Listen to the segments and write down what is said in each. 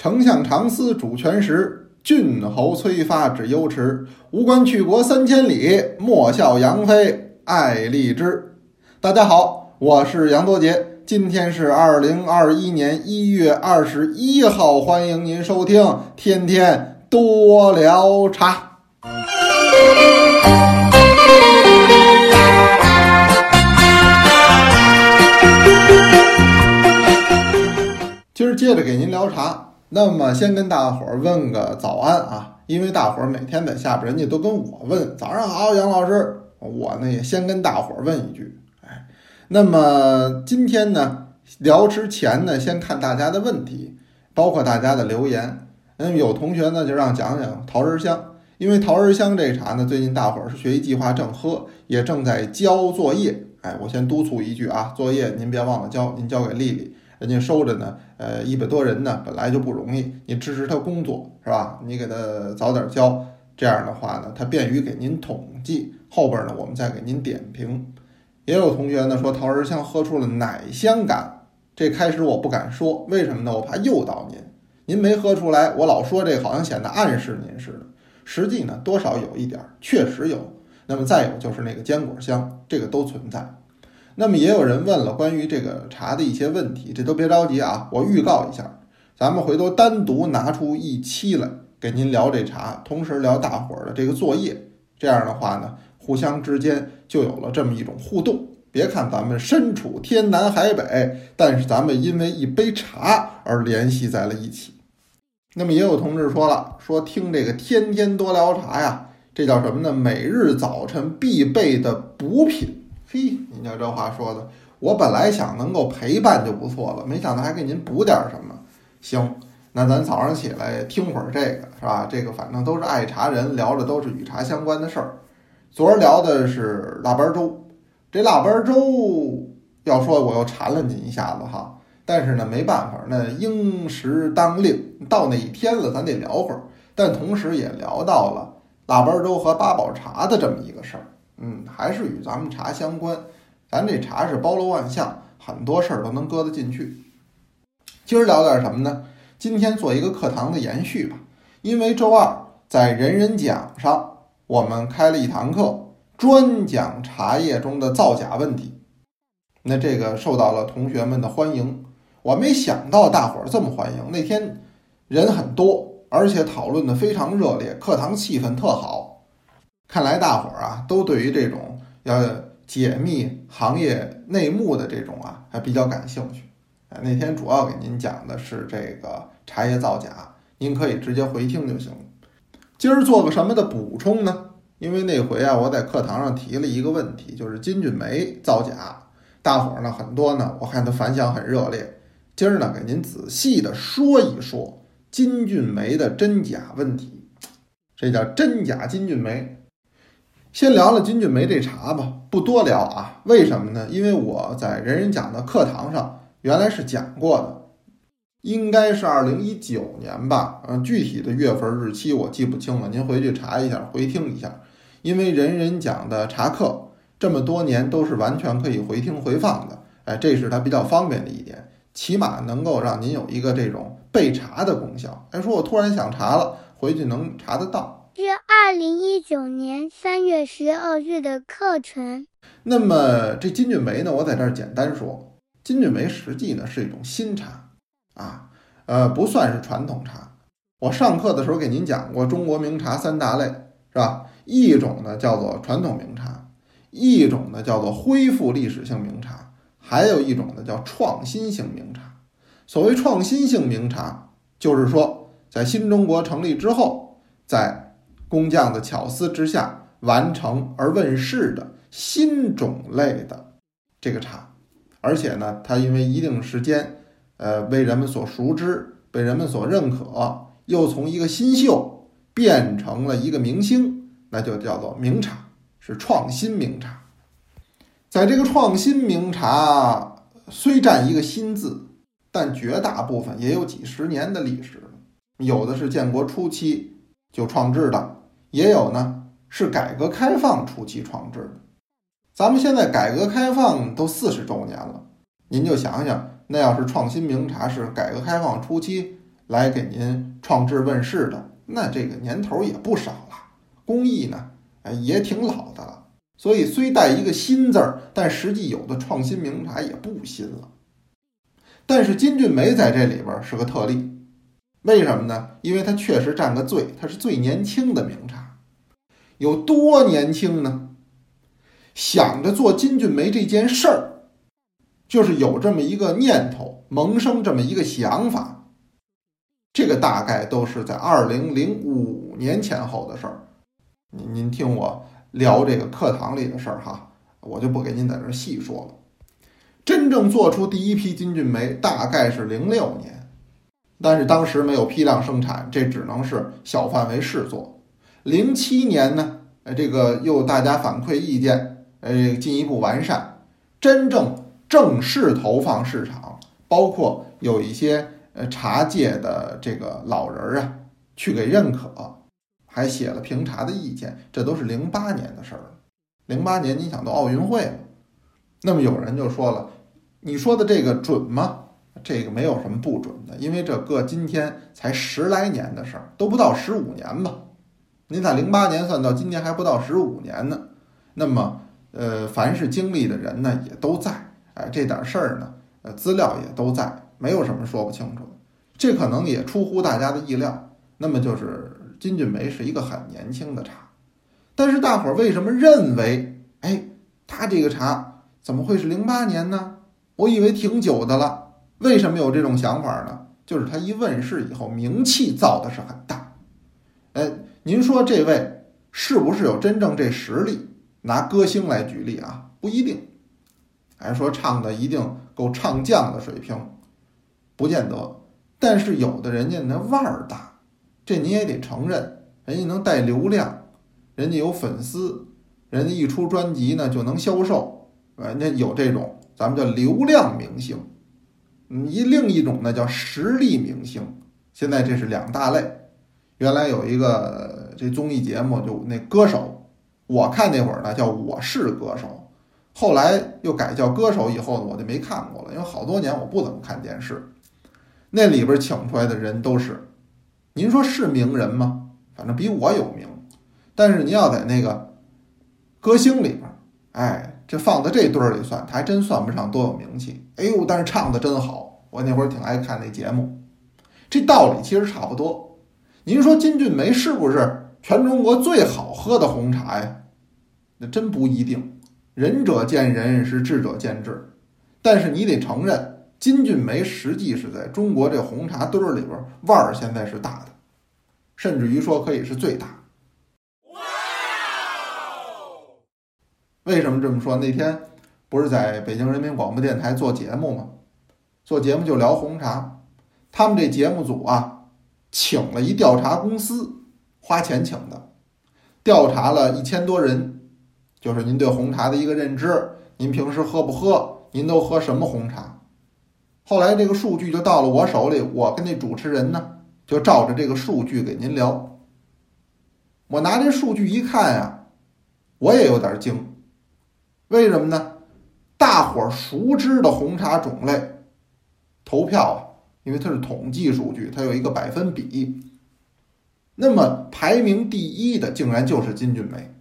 丞相长思主权时，郡侯催发止忧迟。吾官去国三千里，莫笑杨妃爱荔枝。大家好，我是杨多杰，今天是二零二一年一月二十一号，欢迎您收听《天天多聊茶》。今儿接着给您聊茶，那么先跟大伙儿问个早安啊，因为大伙儿每天在下边，人家都跟我问早上好，杨老师，我呢也先跟大伙儿问一句，哎，那么今天呢聊之前呢，先看大家的问题，包括大家的留言。嗯，有同学呢就让讲讲桃仁香，因为桃仁香这茶呢，最近大伙儿是学习计划正喝，也正在交作业。哎，我先督促一句啊，作业您别忘了交，您交给丽丽。人家收着呢，呃，一百多人呢，本来就不容易，你支持他工作是吧？你给他早点交，这样的话呢，他便于给您统计，后边呢，我们再给您点评。也有同学呢说桃仁香喝出了奶香感，这开始我不敢说，为什么呢？我怕诱导您，您没喝出来，我老说这好像显得暗示您似的，实际呢多少有一点，确实有。那么再有就是那个坚果香，这个都存在。那么也有人问了关于这个茶的一些问题，这都别着急啊，我预告一下，咱们回头单独拿出一期来给您聊这茶，同时聊大伙儿的这个作业，这样的话呢，互相之间就有了这么一种互动。别看咱们身处天南海北，但是咱们因为一杯茶而联系在了一起。那么也有同志说了，说听这个天天多聊茶呀，这叫什么呢？每日早晨必备的补品。嘿，您瞧这话说的，我本来想能够陪伴就不错了，没想到还给您补点什么。行，那咱早上起来听会儿这个是吧？这个反正都是爱茶人，聊的都是与茶相关的事儿。昨儿聊的是腊八粥，这腊八粥要说我又馋了您一下子哈，但是呢没办法，那应时当令，到那一天了，咱得聊会儿。但同时也聊到了腊八粥和八宝茶的这么一个事儿。嗯，还是与咱们茶相关。咱这茶是包罗万象，很多事儿都能搁得进去。今儿聊点什么呢？今天做一个课堂的延续吧。因为周二在人人讲上，我们开了一堂课，专讲茶叶中的造假问题。那这个受到了同学们的欢迎，我没想到大伙儿这么欢迎。那天人很多，而且讨论的非常热烈，课堂气氛特好。看来大伙儿啊，都对于这种要解密行业内幕的这种啊，还比较感兴趣。哎，那天主要给您讲的是这个茶叶造假，您可以直接回听就行了。今儿做个什么的补充呢？因为那回啊，我在课堂上提了一个问题，就是金骏眉造假，大伙儿呢很多呢，我看他反响很热烈。今儿呢，给您仔细的说一说金骏眉的真假问题，这叫真假金骏眉。先聊聊金骏眉这茶吧，不多聊啊。为什么呢？因为我在人人讲的课堂上原来是讲过的，应该是二零一九年吧。嗯，具体的月份日期我记不清了，您回去查一下，回听一下。因为人人讲的茶课这么多年都是完全可以回听回放的，哎，这是它比较方便的一点，起码能够让您有一个这种备茶的功效。哎，说我突然想茶了，回去能查得到。是二零一九年三月十二日的课程。那么这金骏眉呢？我在这儿简单说，金骏眉实际呢是一种新茶啊，呃，不算是传统茶。我上课的时候给您讲过，中国名茶三大类是吧？一种呢叫做传统名茶，一种呢叫做恢复历史性名茶，还有一种呢叫创新性名茶。所谓创新性名茶，就是说在新中国成立之后，在工匠的巧思之下完成而问世的新种类的这个茶，而且呢，它因为一定时间，呃，为人们所熟知，被人们所认可，又从一个新秀变成了一个明星，那就叫做名茶，是创新名茶。在这个创新名茶虽占一个“新”字，但绝大部分也有几十年的历史，有的是建国初期就创制的。也有呢，是改革开放初期创制的。咱们现在改革开放都四十周年了，您就想想，那要是创新名茶是改革开放初期，来给您创制问世的，那这个年头也不少了，工艺呢，哎，也挺老的了。所以虽带一个新字儿，但实际有的创新名茶也不新了。但是金骏眉在这里边是个特例，为什么呢？因为它确实占个最，它是最年轻的名茶。有多年轻呢？想着做金骏眉这件事儿，就是有这么一个念头，萌生这么一个想法。这个大概都是在二零零五年前后的事儿。您您听我聊这个课堂里的事儿哈，我就不给您在这细说了。真正做出第一批金骏眉大概是零六年，但是当时没有批量生产，这只能是小范围试做。零七年呢，呃，这个又大家反馈意见，呃，进一步完善，真正正式投放市场，包括有一些呃茶界的这个老人啊，去给认可，还写了评茶的意见，这都是零八年的事儿了。零八年你想都奥运会了，那么有人就说了，你说的这个准吗？这个没有什么不准的，因为这搁今天才十来年的事儿，都不到十五年吧。您在，零八年算到今年还不到十五年呢，那么，呃，凡是经历的人呢也都在，哎，这点事儿呢，呃，资料也都在，没有什么说不清楚的。这可能也出乎大家的意料。那么就是金骏眉是一个很年轻的茶，但是大伙儿为什么认为，哎，他这个茶怎么会是零八年呢？我以为挺久的了。为什么有这种想法呢？就是他一问世以后，名气造的是很大，哎。您说这位是不是有真正这实力？拿歌星来举例啊，不一定。还说唱的一定够唱将的水平，不见得。但是有的人家那腕儿大，这你也得承认，人家能带流量，人家有粉丝，人家一出专辑呢就能销售，人家有这种咱们叫流量明星。嗯，一另一种呢叫实力明星。现在这是两大类。原来有一个这综艺节目，就那歌手，我看那会儿呢叫《我是歌手》，后来又改叫歌手以后呢，我就没看过了，因为好多年我不怎么看电视。那里边请出来的人都是，您说是名人吗？反正比我有名。但是您要在那个歌星里边，哎，这放在这堆儿里算，他还真算不上多有名气。哎呦，但是唱的真好，我那会儿挺爱看那节目。这道理其实差不多。您说金骏眉是不是全中国最好喝的红茶呀？那真不一定，仁者见仁，是智者见智。但是你得承认，金骏眉实际是在中国这红茶堆儿里边腕儿现在是大的，甚至于说可以是最大。为什么这么说？那天不是在北京人民广播电台做节目吗？做节目就聊红茶，他们这节目组啊。请了一调查公司，花钱请的，调查了一千多人，就是您对红茶的一个认知，您平时喝不喝，您都喝什么红茶？后来这个数据就到了我手里，我跟那主持人呢，就照着这个数据给您聊。我拿这数据一看呀，我也有点惊，为什么呢？大伙熟知的红茶种类，投票啊。因为它是统计数据，它有一个百分比。那么排名第一的竟然就是金骏眉，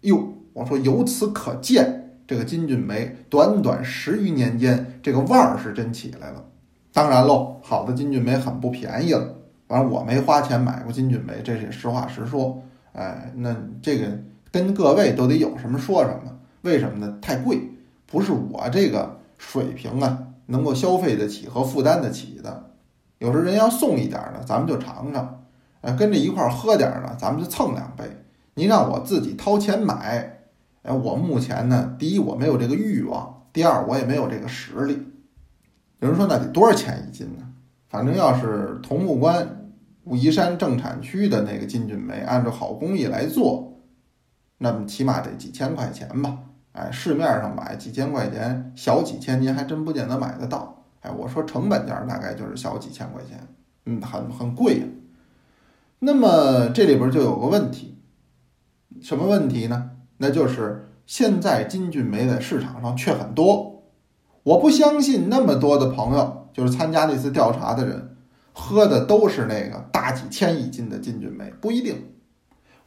哟！我说由此可见，这个金骏眉短短十余年间，这个腕儿是真起来了。当然喽，好的金骏眉很不便宜了。反正我没花钱买过金骏眉，这是实话实说。哎，那这个跟各位都得有什么说什么。为什么呢？太贵，不是我这个水平啊。能够消费得起和负担得起的，有时候人要送一点儿呢，咱们就尝尝；哎，跟着一块儿喝点儿呢，咱们就蹭两杯。您让我自己掏钱买，哎，我目前呢，第一我没有这个欲望，第二我也没有这个实力。有人说那得多少钱一斤呢？反正要是桐木关武夷山正产区的那个金骏眉，按照好工艺来做，那么起码得几千块钱吧。哎，市面上买几千块钱，小几千您还真不见得买得到。哎，我说成本价大概就是小几千块钱，嗯，很很贵。那么这里边就有个问题，什么问题呢？那就是现在金骏眉在市场上却很多，我不相信那么多的朋友，就是参加那次调查的人，喝的都是那个大几千一斤的金骏眉，不一定。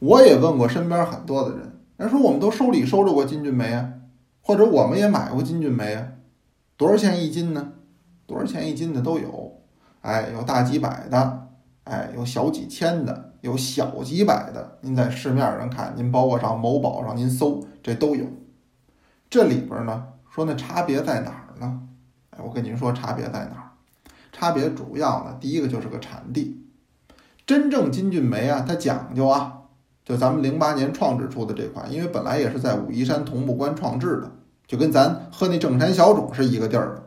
我也问过身边很多的人，人说我们都收礼收着过金骏眉啊，或者我们也买过金骏眉啊，多少钱一斤呢？多少钱一斤的都有，哎，有大几百的，哎，有小几千的，有小几百的。您在市面上看，您包括上某宝上您搜，这都有。这里边呢，说那差别在哪儿呢？哎，我跟您说差别在哪儿？差别主要呢，第一个就是个产地，真正金骏眉啊，它讲究啊。就咱们零八年创制出的这款，因为本来也是在武夷山桐木关创制的，就跟咱喝那正山小种是一个地儿的。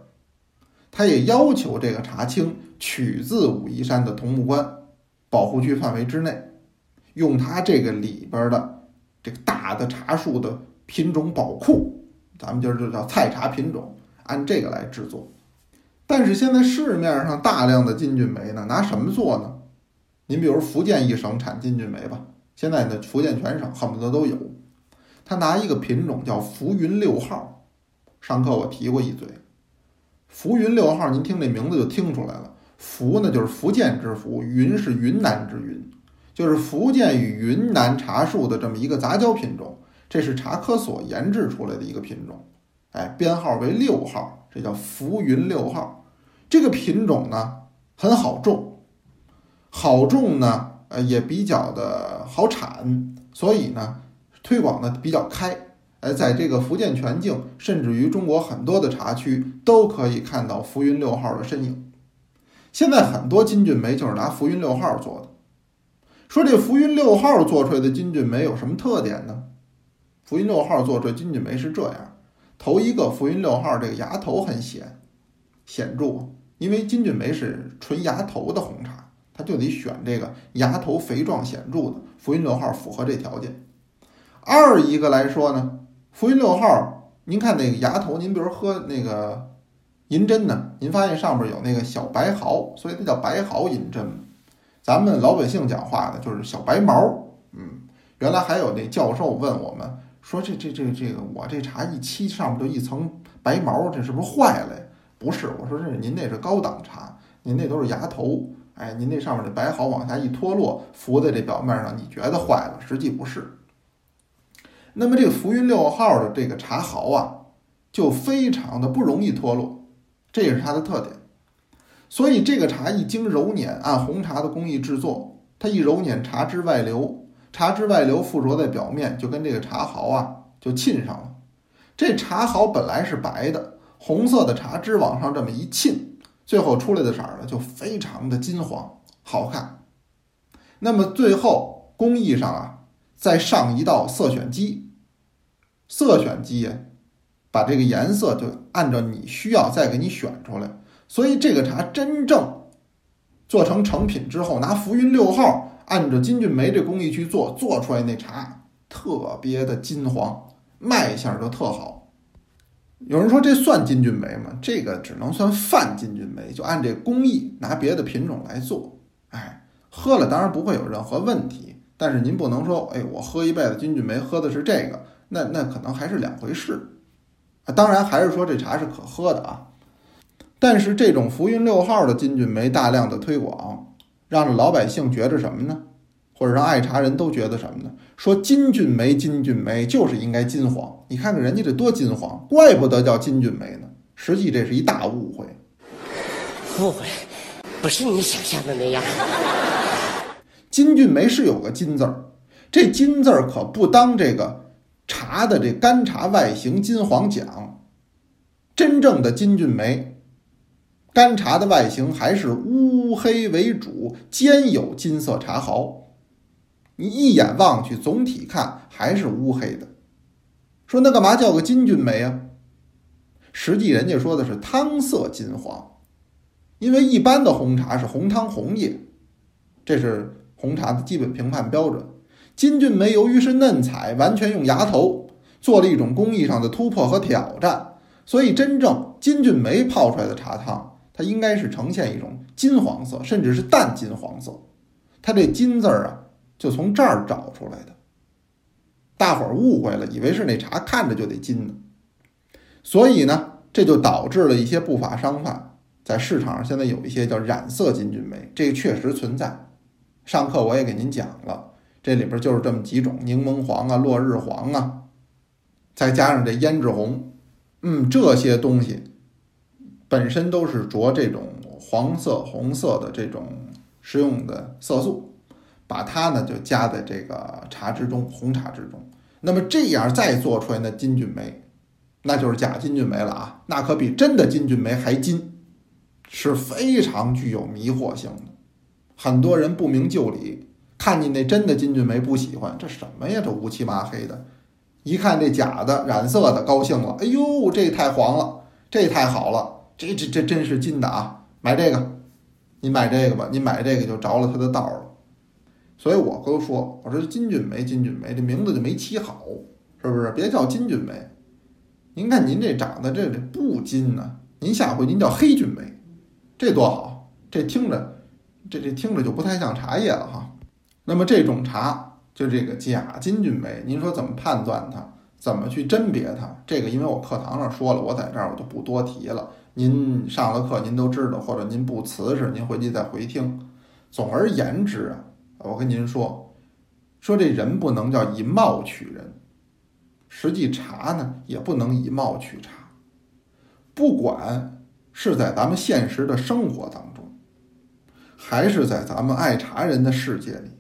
它也要求这个茶青取自武夷山的桐木关保护区范围之内，用它这个里边的这个大的茶树的品种宝库，咱们今儿就叫菜茶品种，按这个来制作。但是现在市面上大量的金骏眉呢，拿什么做呢？您比如福建一省产金骏眉吧。现在呢，福建全省恨不得都有。他拿一个品种叫浮云六号，上课我提过一嘴。浮云六号，您听这名字就听出来了。福呢就是福建之福，云是云南之云，就是福建与云南茶树的这么一个杂交品种。这是茶科所研制出来的一个品种，哎，编号为六号，这叫浮云六号。这个品种呢很好种，好种呢。呃，也比较的好产，所以呢，推广的比较开。呃，在这个福建全境，甚至于中国很多的茶区，都可以看到浮云六号的身影。现在很多金骏眉就是拿浮云六号做的。说这浮云六号做出来的金骏眉有什么特点呢？浮云六号做出来金骏眉是这样：头一个，浮云六号这个芽头很显显著，因为金骏眉是纯芽头的红茶。他就得选这个芽头肥壮显著的浮云六号，符合这条件。二一个来说呢，浮云六号，您看那个芽头，您比如喝那个银针呢，您发现上面有那个小白毫，所以它叫白毫银针。咱们老百姓讲话呢，就是小白毛。嗯，原来还有那教授问我们说，这这这这个我这茶一沏上面就一层白毛，这是不是坏了呀？不是，我说这您那是高档茶，您那都是芽头。哎，您那上面的白毫往下一脱落，浮在这表面上，你觉得坏了，实际不是。那么这个浮云六号的这个茶毫啊，就非常的不容易脱落，这也是它的特点。所以这个茶一经揉捻，按红茶的工艺制作，它一揉捻，茶汁外流，茶汁外流附着在表面，就跟这个茶毫啊就沁上了。这茶毫本来是白的，红色的茶汁往上这么一沁。最后出来的色儿呢，就非常的金黄好看。那么最后工艺上啊，再上一道色选机，色选机呀，把这个颜色就按照你需要再给你选出来。所以这个茶真正做成成品之后，拿浮云六号按照金骏眉这工艺去做，做出来那茶特别的金黄，卖相就特好。有人说这算金骏眉吗？这个只能算泛金骏眉，就按这工艺拿别的品种来做。哎，喝了当然不会有任何问题，但是您不能说，哎，我喝一辈子金骏眉喝的是这个，那那可能还是两回事。啊，当然还是说这茶是可喝的啊。但是这种浮云六号的金骏眉大量的推广，让老百姓觉着什么呢？或者让爱茶人都觉得什么呢？说金骏眉，金骏眉就是应该金黄。你看看人家这多金黄，怪不得叫金骏眉呢。实际这是一大误会。误会，不是你想象的那样。金骏眉是有个金字儿，这金字儿可不当这个茶的这干茶外形金黄讲。真正的金骏眉，干茶的外形还是乌黑为主，兼有金色茶毫。你一眼望去，总体看还是乌黑的。说那干嘛叫个金骏眉啊？实际人家说的是汤色金黄，因为一般的红茶是红汤红叶，这是红茶的基本评判标准。金骏眉由于是嫩彩，完全用芽头做了一种工艺上的突破和挑战，所以真正金骏眉泡出来的茶汤，它应该是呈现一种金黄色，甚至是淡金黄色。它这金字儿啊。就从这儿找出来的，大伙儿误会了，以为是那茶看着就得金呢，所以呢，这就导致了一些不法商贩在市场上现在有一些叫染色金骏眉，这个确实存在。上课我也给您讲了，这里边就是这么几种：柠檬黄啊、落日黄啊，再加上这胭脂红，嗯，这些东西本身都是着这种黄色、红色的这种食用的色素，把它呢就加在这个茶之中，红茶之中。那么这样再做出来的金骏眉，那就是假金骏眉了啊！那可比真的金骏眉还金，是非常具有迷惑性的。很多人不明就里，看见那真的金骏眉不喜欢，这什么呀？这乌漆麻黑的，一看这假的染色的，高兴了。哎呦，这太黄了，这太好了，这这这真是金的啊！买这个，你买这个吧，你买这个就着了他的道了。所以我都说，我说金骏眉，金骏眉这名字就没起好，是不是？别叫金骏眉，您看您这长得这不金呢，您下回您叫黑骏眉，这多好，这听着，这这听着就不太像茶叶了哈。那么这种茶就这个假金骏眉，您说怎么判断它？怎么去甄别它？这个因为我课堂上说了，我在这儿我就不多提了。您上了课您都知道，或者您不瓷实，您回去再回听。总而言之啊。我跟您说，说这人不能叫以貌取人，实际茶呢也不能以貌取茶。不管是在咱们现实的生活当中，还是在咱们爱茶人的世界里，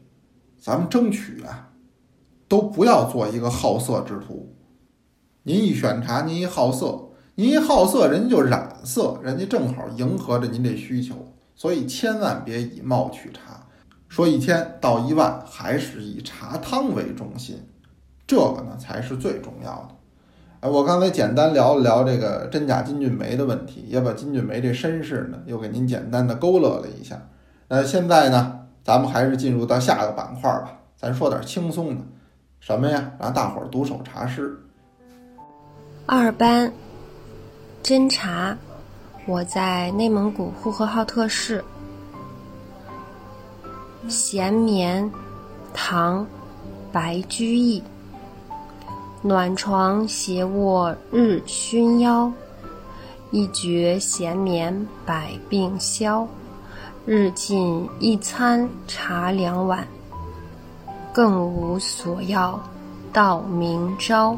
咱们争取啊，都不要做一个好色之徒。您一选茶，您一好色，您一好色，人家就染色，人家正好迎合着您这需求，所以千万别以貌取茶。说一千到一万，还是以茶汤为中心，这个呢才是最重要的。哎，我刚才简单聊了聊这个真假金骏眉的问题，也把金骏眉这身世呢又给您简单的勾勒了一下。那现在呢，咱们还是进入到下个板块吧，咱说点轻松的，什么呀？让大伙儿读首茶诗。二班真茶，我在内蒙古呼和浩特市。闲眠，唐，白居易。暖床斜卧日熏腰，一觉闲眠百病消。日进一餐茶两碗，更无所要到明朝。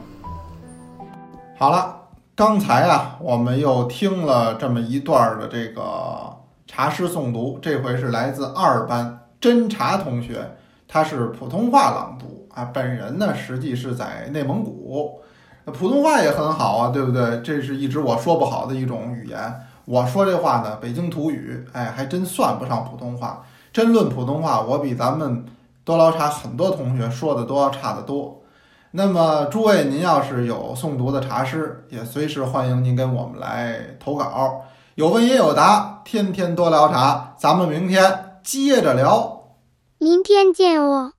好了，刚才啊，我们又听了这么一段的这个茶诗诵读，这回是来自二班。侦查同学，他是普通话朗读啊，本人呢实际是在内蒙古，普通话也很好啊，对不对？这是一直我说不好的一种语言。我说这话呢，北京土语，哎，还真算不上普通话。真论普通话，我比咱们多捞茶很多同学说的都要差得多。那么诸位，您要是有诵读的茶诗，也随时欢迎您跟我们来投稿，有问也有答，天天多聊茶，咱们明天。接着聊，明天见哦。